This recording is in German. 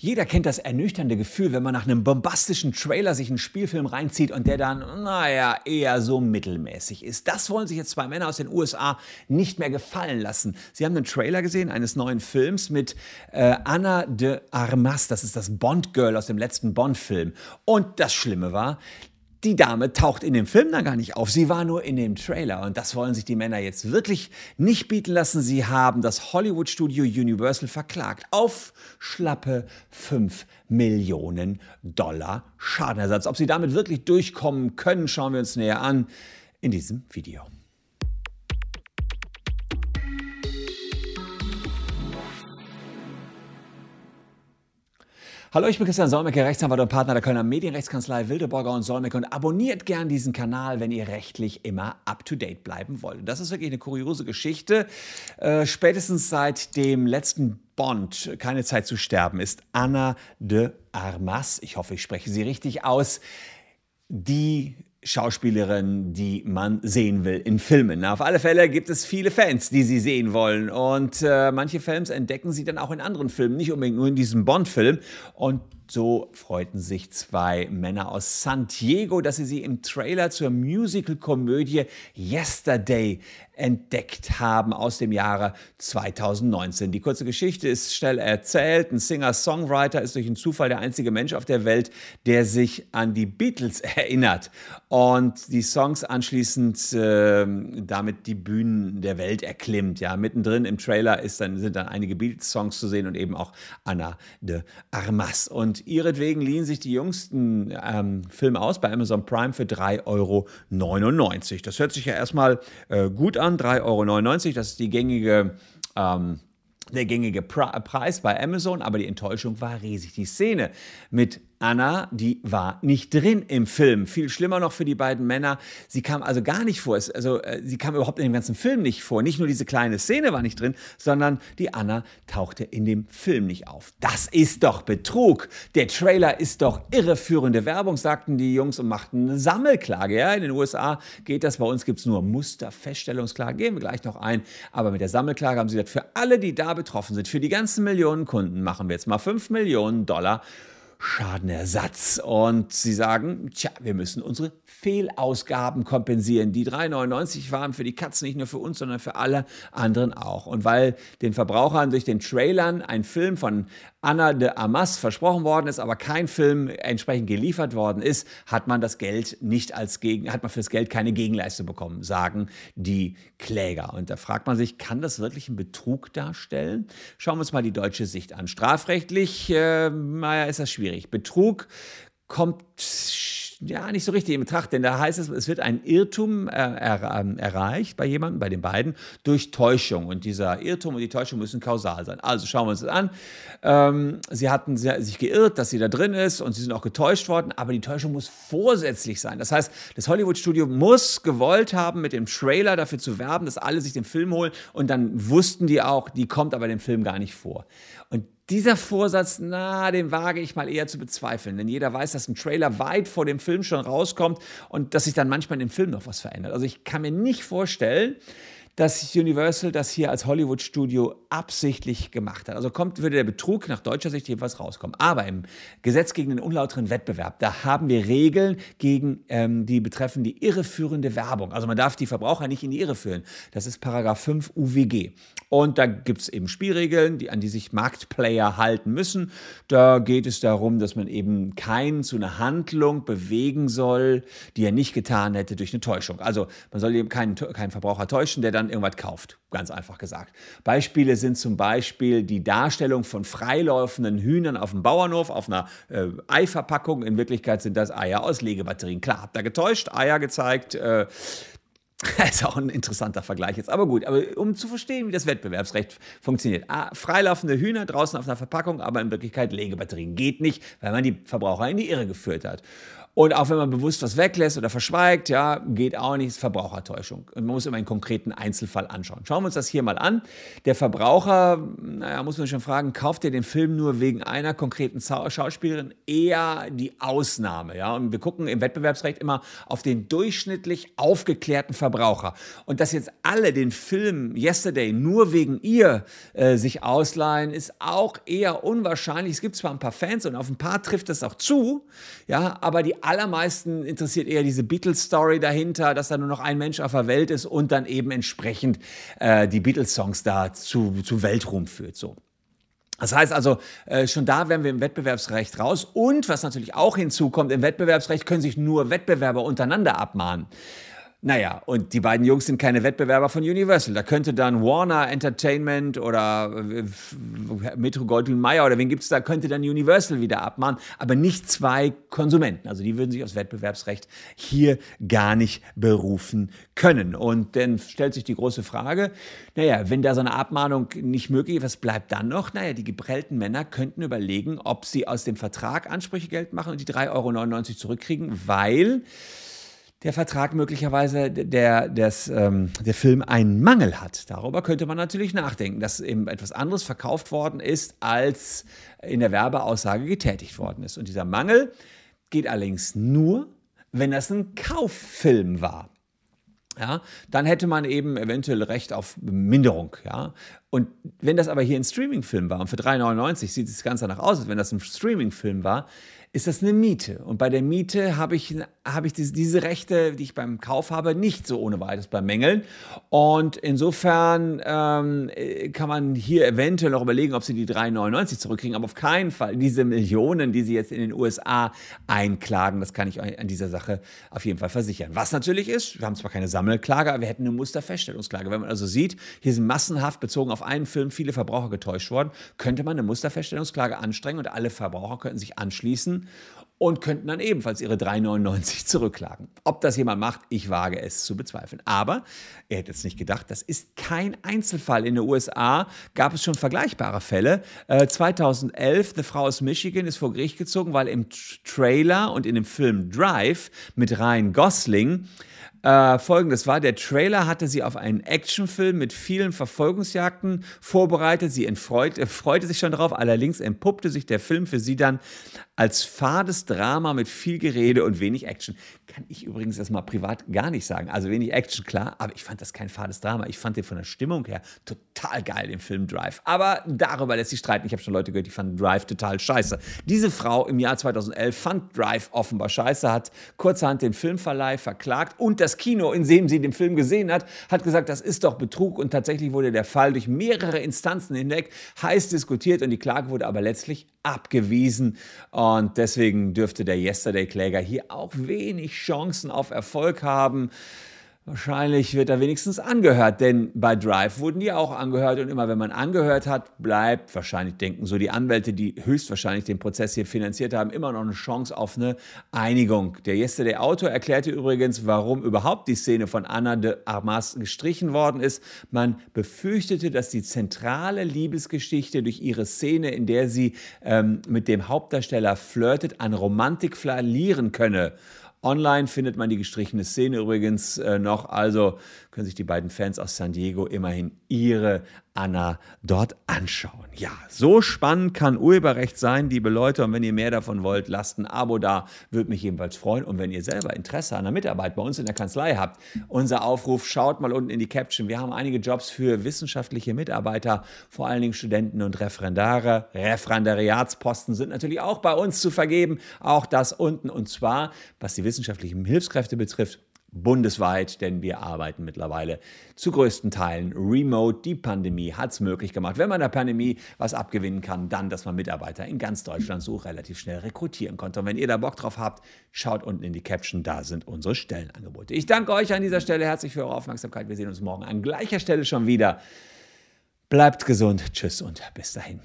Jeder kennt das ernüchternde Gefühl, wenn man nach einem bombastischen Trailer sich einen Spielfilm reinzieht und der dann, naja, eher so mittelmäßig ist. Das wollen sich jetzt zwei Männer aus den USA nicht mehr gefallen lassen. Sie haben einen Trailer gesehen eines neuen Films mit äh, Anna de Armas, das ist das Bond-Girl aus dem letzten Bond-Film. Und das Schlimme war, die Dame taucht in dem Film dann gar nicht auf. Sie war nur in dem Trailer. Und das wollen sich die Männer jetzt wirklich nicht bieten lassen. Sie haben das Hollywood-Studio Universal verklagt auf schlappe 5 Millionen Dollar Schadenersatz. Ob sie damit wirklich durchkommen können, schauen wir uns näher an in diesem Video. Hallo, ich bin Christian Solmecke, Rechtsanwalt und Partner der Kölner Medienrechtskanzlei Wildeborger und Solmecke und abonniert gern diesen Kanal, wenn ihr rechtlich immer up-to-date bleiben wollt. Das ist wirklich eine kuriose Geschichte. Äh, spätestens seit dem letzten Bond, Keine Zeit zu sterben, ist Anna de Armas, ich hoffe, ich spreche sie richtig aus, die Schauspielerin, die man sehen will in Filmen. auf alle Fälle gibt es viele Fans, die sie sehen wollen. Und äh, manche Fans entdecken sie dann auch in anderen Filmen, nicht unbedingt nur in diesem Bond-Film. Und so freuten sich zwei Männer aus San Diego, dass sie sie im Trailer zur Musical-Komödie Yesterday entdeckt haben aus dem Jahre 2019. Die kurze Geschichte ist schnell erzählt. Ein Singer-Songwriter ist durch einen Zufall der einzige Mensch auf der Welt, der sich an die Beatles erinnert und die Songs anschließend äh, damit die Bühnen der Welt erklimmt. Ja, mittendrin im Trailer ist dann, sind dann einige Beatles-Songs zu sehen und eben auch Anna de Armas. Und ihretwegen liehen sich die jüngsten ähm, Filme aus bei Amazon Prime für 3,99 Euro. Das hört sich ja erstmal äh, gut an, 3,99 Euro. Das ist die gängige ähm, der gängige Preis bei Amazon, aber die Enttäuschung war riesig. Die Szene mit Anna, die war nicht drin im Film. Viel schlimmer noch für die beiden Männer. Sie kam also gar nicht vor. Also äh, sie kam überhaupt in dem ganzen Film nicht vor. Nicht nur diese kleine Szene war nicht drin, sondern die Anna tauchte in dem Film nicht auf. Das ist doch Betrug. Der Trailer ist doch irreführende Werbung, sagten die Jungs und machten eine Sammelklage. Ja, in den USA geht das. Bei uns gibt es nur Musterfeststellungsklagen. Gehen wir gleich noch ein. Aber mit der Sammelklage haben sie gesagt, für alle, die da betroffen sind, für die ganzen Millionen Kunden, machen wir jetzt mal 5 Millionen Dollar Schadenersatz. Und sie sagen, tja, wir müssen unsere Fehlausgaben kompensieren. Die 3,99 waren für die Katzen nicht nur für uns, sondern für alle anderen auch. Und weil den Verbrauchern durch den Trailern ein Film von Anna de Amas versprochen worden ist, aber kein Film entsprechend geliefert worden ist, hat man das Geld nicht als Gegen, hat man für das Geld keine Gegenleistung bekommen, sagen die Kläger. Und da fragt man sich, kann das wirklich einen Betrug darstellen? Schauen wir uns mal die deutsche Sicht an. Strafrechtlich, äh, naja, ist das schwierig. Betrug kommt ja nicht so richtig in Betracht, denn da heißt es, es wird ein Irrtum äh, er, ähm, erreicht bei jemandem, bei den beiden, durch Täuschung. Und dieser Irrtum und die Täuschung müssen kausal sein. Also schauen wir uns das an. Ähm, sie hatten sich geirrt, dass sie da drin ist und sie sind auch getäuscht worden, aber die Täuschung muss vorsätzlich sein. Das heißt, das Hollywood-Studio muss gewollt haben, mit dem Trailer dafür zu werben, dass alle sich den Film holen und dann wussten die auch, die kommt aber dem Film gar nicht vor. Und dieser Vorsatz, na, den wage ich mal eher zu bezweifeln, denn jeder weiß, dass ein Trailer weit vor dem Film schon rauskommt und dass sich dann manchmal in dem Film noch was verändert. Also ich kann mir nicht vorstellen, dass Universal das hier als Hollywood-Studio absichtlich gemacht hat. Also kommt, würde der Betrug nach deutscher Sicht jedenfalls rauskommen. Aber im Gesetz gegen den unlauteren Wettbewerb, da haben wir Regeln gegen ähm, die betreffen die irreführende Werbung. Also man darf die Verbraucher nicht in die Irre führen. Das ist Paragraph 5 UWG. Und da gibt es eben Spielregeln, die, an die sich Marktplayer halten müssen. Da geht es darum, dass man eben keinen zu einer Handlung bewegen soll, die er nicht getan hätte durch eine Täuschung. Also man soll eben keinen, keinen Verbraucher täuschen, der dann irgendwas kauft, ganz einfach gesagt. Beispiele sind zum Beispiel die Darstellung von freilaufenden Hühnern auf dem Bauernhof, auf einer äh, Eiverpackung. In Wirklichkeit sind das Eier aus Legebatterien. Klar, habt ihr getäuscht, Eier gezeigt. Äh, ist auch ein interessanter Vergleich jetzt. Aber gut, aber um zu verstehen, wie das Wettbewerbsrecht funktioniert. Ah, freilaufende Hühner draußen auf einer Verpackung, aber in Wirklichkeit Legebatterien. Geht nicht, weil man die Verbraucher in die Irre geführt hat. Und auch wenn man bewusst was weglässt oder verschweigt, ja, geht auch nicht, ist Verbrauchertäuschung. Und man muss immer einen konkreten Einzelfall anschauen. Schauen wir uns das hier mal an. Der Verbraucher, naja, muss man schon fragen, kauft er den Film nur wegen einer konkreten Schauspielerin? Eher die Ausnahme, ja. Und wir gucken im Wettbewerbsrecht immer auf den durchschnittlich aufgeklärten Verbraucher. Und dass jetzt alle den Film Yesterday nur wegen ihr äh, sich ausleihen, ist auch eher unwahrscheinlich. Es gibt zwar ein paar Fans und auf ein paar trifft das auch zu, ja, aber die allermeisten interessiert eher diese Beatles-Story dahinter, dass da nur noch ein Mensch auf der Welt ist und dann eben entsprechend äh, die Beatles-Songs da zu, zu Weltruhm führt. So. Das heißt also, äh, schon da wären wir im Wettbewerbsrecht raus. Und was natürlich auch hinzukommt, im Wettbewerbsrecht können sich nur Wettbewerber untereinander abmahnen. Naja, und die beiden Jungs sind keine Wettbewerber von Universal. Da könnte dann Warner Entertainment oder äh, Metro Goldwyn Mayer oder wen gibt es da, könnte dann Universal wieder abmahnen, aber nicht zwei Konsumenten. Also die würden sich aus Wettbewerbsrecht hier gar nicht berufen können. Und dann stellt sich die große Frage, naja, wenn da so eine Abmahnung nicht möglich ist, was bleibt dann noch? Naja, die geprellten Männer könnten überlegen, ob sie aus dem Vertrag Ansprüche Geld machen und die 3,99 Euro zurückkriegen, weil der Vertrag möglicherweise der, des, ähm, der Film einen Mangel hat. Darüber könnte man natürlich nachdenken, dass eben etwas anderes verkauft worden ist, als in der Werbeaussage getätigt worden ist. Und dieser Mangel geht allerdings nur, wenn das ein Kauffilm war. Ja, dann hätte man eben eventuell Recht auf Minderung. Ja. Und wenn das aber hier ein Streamingfilm war und für 3,99 sieht es ganz danach aus, als wenn das ein Streamingfilm war, ist das eine Miete. Und bei der Miete habe ich, habe ich diese, diese, Rechte, die ich beim Kauf habe, nicht so ohne weiteres bemängeln. Und insofern ähm, kann man hier eventuell noch überlegen, ob sie die 3,99 zurückkriegen, aber auf keinen Fall diese Millionen, die sie jetzt in den USA einklagen. Das kann ich an dieser Sache auf jeden Fall versichern. Was natürlich ist, wir haben zwar keine Sammelklage, aber wir hätten eine Musterfeststellungsklage. Wenn man also sieht, hier sind massenhaft bezogen auf einen Film viele Verbraucher getäuscht worden, könnte man eine Musterfeststellungsklage anstrengen und alle Verbraucher könnten sich anschließen und könnten dann ebenfalls ihre 3,99 zurückklagen. Ob das jemand macht, ich wage es zu bezweifeln. Aber er hätte es nicht gedacht, das ist kein Einzelfall. In den USA gab es schon vergleichbare Fälle. Äh, 2011, eine Frau aus Michigan ist vor Gericht gezogen, weil im Trailer und in dem Film Drive mit Ryan Gosling äh, Folgendes war, der Trailer hatte sie auf einen Actionfilm mit vielen Verfolgungsjagden vorbereitet. Sie entfreut, freute sich schon darauf, allerdings entpuppte sich der Film für sie dann als fades Drama mit viel Gerede und wenig Action. Kann ich übrigens erstmal privat gar nicht sagen. Also wenig Action, klar, aber ich fand das kein fades Drama. Ich fand den von der Stimmung her total geil, den Film Drive. Aber darüber lässt sich streiten. Ich habe schon Leute gehört, die fanden Drive total scheiße. Diese Frau im Jahr 2011 fand Drive offenbar scheiße, hat kurzerhand den Filmverleih verklagt und das Kino, in dem sie den Film gesehen hat, hat gesagt, das ist doch Betrug und tatsächlich wurde der Fall durch mehrere Instanzen hinweg heiß diskutiert und die Klage wurde aber letztlich abgewiesen. Und deswegen dürfte der Yesterday-Kläger hier auch wenig Chancen auf Erfolg haben. Wahrscheinlich wird er wenigstens angehört, denn bei Drive wurden die auch angehört und immer wenn man angehört hat, bleibt wahrscheinlich, denken so die Anwälte, die höchstwahrscheinlich den Prozess hier finanziert haben, immer noch eine Chance auf eine Einigung. Der Yesterday Autor erklärte übrigens, warum überhaupt die Szene von Anna de Armas gestrichen worden ist. Man befürchtete, dass die zentrale Liebesgeschichte durch ihre Szene, in der sie ähm, mit dem Hauptdarsteller flirtet, an Romantik verlieren könne. Online findet man die gestrichene Szene übrigens äh, noch, also können sich die beiden Fans aus San Diego immerhin ihre Anna dort anschauen. Ja, so spannend kann Urheberrecht sein, liebe Leute. Und wenn ihr mehr davon wollt, lasst ein Abo da, würde mich jedenfalls freuen. Und wenn ihr selber Interesse an der Mitarbeit bei uns in der Kanzlei habt, unser Aufruf, schaut mal unten in die Caption. Wir haben einige Jobs für wissenschaftliche Mitarbeiter, vor allen Dingen Studenten und Referendare. Referendariatsposten sind natürlich auch bei uns zu vergeben. Auch das unten. Und zwar, was die wissenschaftlichen Hilfskräfte betrifft, bundesweit, denn wir arbeiten mittlerweile zu größten Teilen remote. Die Pandemie hat es möglich gemacht. Wenn man der Pandemie was abgewinnen kann, dann, dass man Mitarbeiter in ganz Deutschland so relativ schnell rekrutieren konnte. Und wenn ihr da Bock drauf habt, schaut unten in die Caption, da sind unsere Stellenangebote. Ich danke euch an dieser Stelle herzlich für eure Aufmerksamkeit. Wir sehen uns morgen an gleicher Stelle schon wieder. Bleibt gesund, tschüss und bis dahin.